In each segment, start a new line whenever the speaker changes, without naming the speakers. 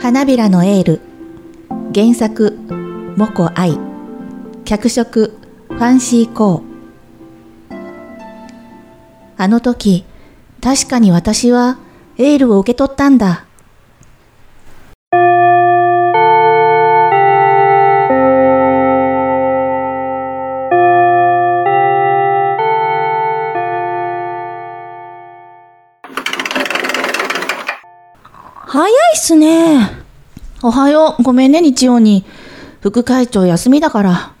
花びらのエール。原作モコ愛脚色ファンシーコー。あの時確かに私はエールを受け取ったんだ。
早いっすね。
おはよう。ごめんね日曜に。副会長休みだから。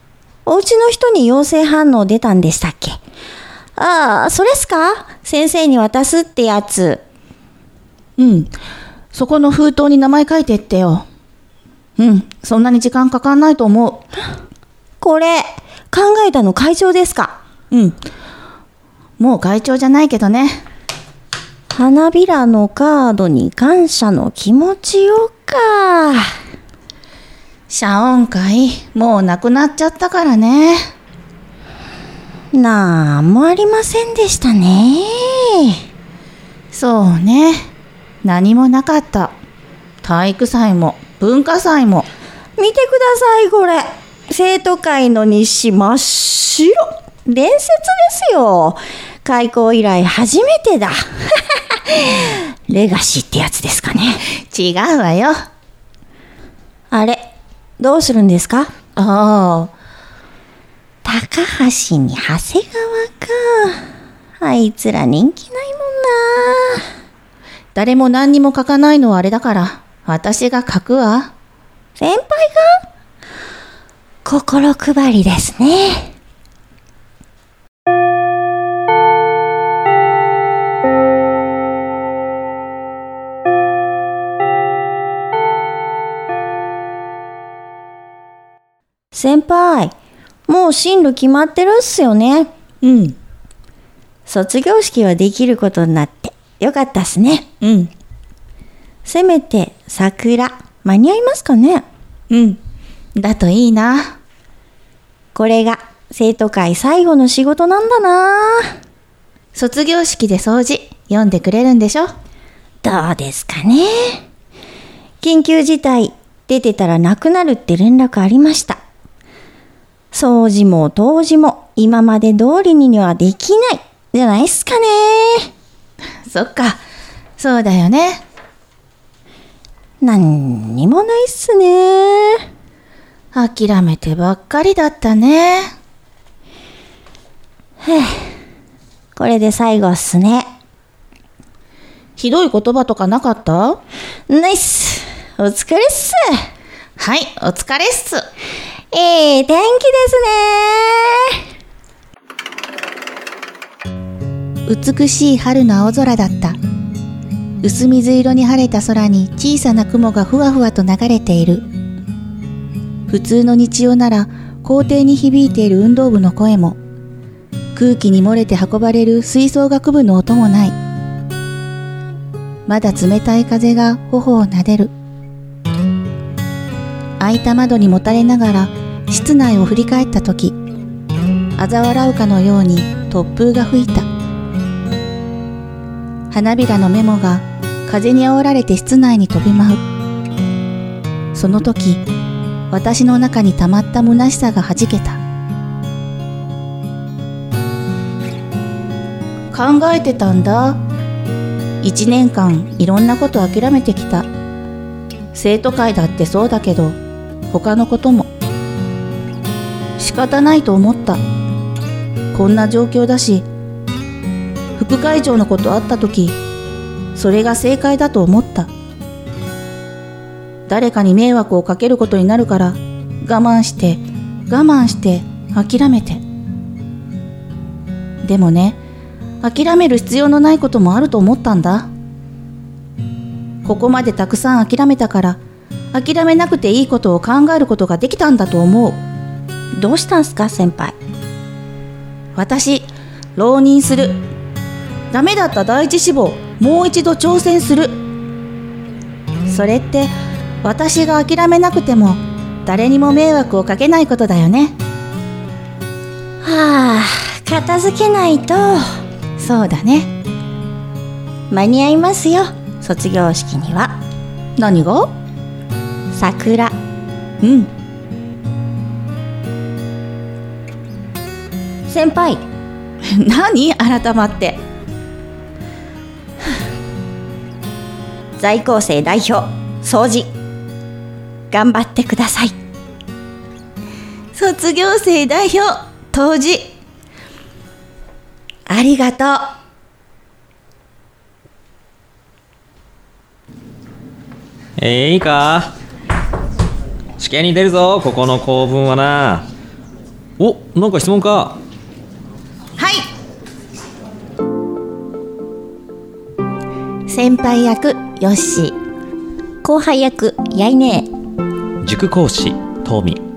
お家の人に陽性反応出たんでしたっけ？ああ、それっすか？先生に渡すってやつ。
うん。そこの封筒に名前書いてってよ。うん。そんなに時間かかんないと思
これ、考えたの会長ですか？
ううん。もう会長じゃないけどね。
花びらのカードに感謝の気持ちをか。
謝恩会もうなくなっちゃったからね
なんもありませんでしたね。
そうね何もなかった体育祭も文化祭も
見てください、これ。生徒会の日誌真っ白。伝説ですよ。開校以来初めてだ。レガシーってやつですかね。
違うわよ
あれ、どうするんですか？
ああ
高橋に長谷川か。あいつら人気ないもんな。
誰も何にも書かないのはあれだから私が書くわ
先輩が？心配りですね。先輩、もう進路決まってるっすよね。
うん。
卒業式はできることになってよかったっすね。
うん。
せめて桜、間に合いますかね。
うん。だといいな。
これが生徒会最後の仕事なんだな。
卒業式で掃除読んでくれるんでしょ？
どうですかね。緊急事態出てたらなくなるって連絡ありました。掃除も当時も今まで通りにはできない。じゃないっすかね。
そっか。そうだよね。
なんにもないっすね。
諦めてばっかりだったね。
これで最後っすね。
ひどい言葉とかなかった？
ナイス。お疲れっす。
はいお疲れっす
いい天気ですね。
美しい春の青空だった。薄水色に晴れた空に小さな雲がふわふわと流れている。普通の日曜なら校庭に響いている運動部の声も。空気に漏れて運ばれる吹奏楽部の音もない。まだ冷たい風が頬を撫でる。開いた窓にもたれながら室内を振り返った時嘲笑うかのように突風が吹いた。花びらのメモが風に煽られて室内に飛び舞う。その時私の中に溜まった虚しさがはじけた。考えてたんだ。一年間いろんなこと諦めてきた。生徒会だってそうだけど他のことも仕方ないと思った。こんな状況だし副会長のことあった時それが正解だと思った。誰かに迷惑をかけることになるから我慢して我慢して諦めて。でもね諦める必要のないこともあると思ったんだ。ここまでたくさん諦めたから諦めなくていいことを考えることができたんだと思う。
どうしたんすか先輩？
私浪人する。ダメだった第一志望もう一度挑戦する。それって私が諦めなくても誰にも迷惑をかけないことだよね。
はあ片付けないと。
そうだね。
間に合いますよ卒業式には。
何が？
桜。
うん
先輩。
何？改まって。
在校生代表掃除。頑張ってください。
卒業生代表当時。
ありがとう。
えー、いいか？試験に出るぞここの構文はな。おなんか質問か
先輩役ヨッシー。
後輩役やいね
塾講師トミ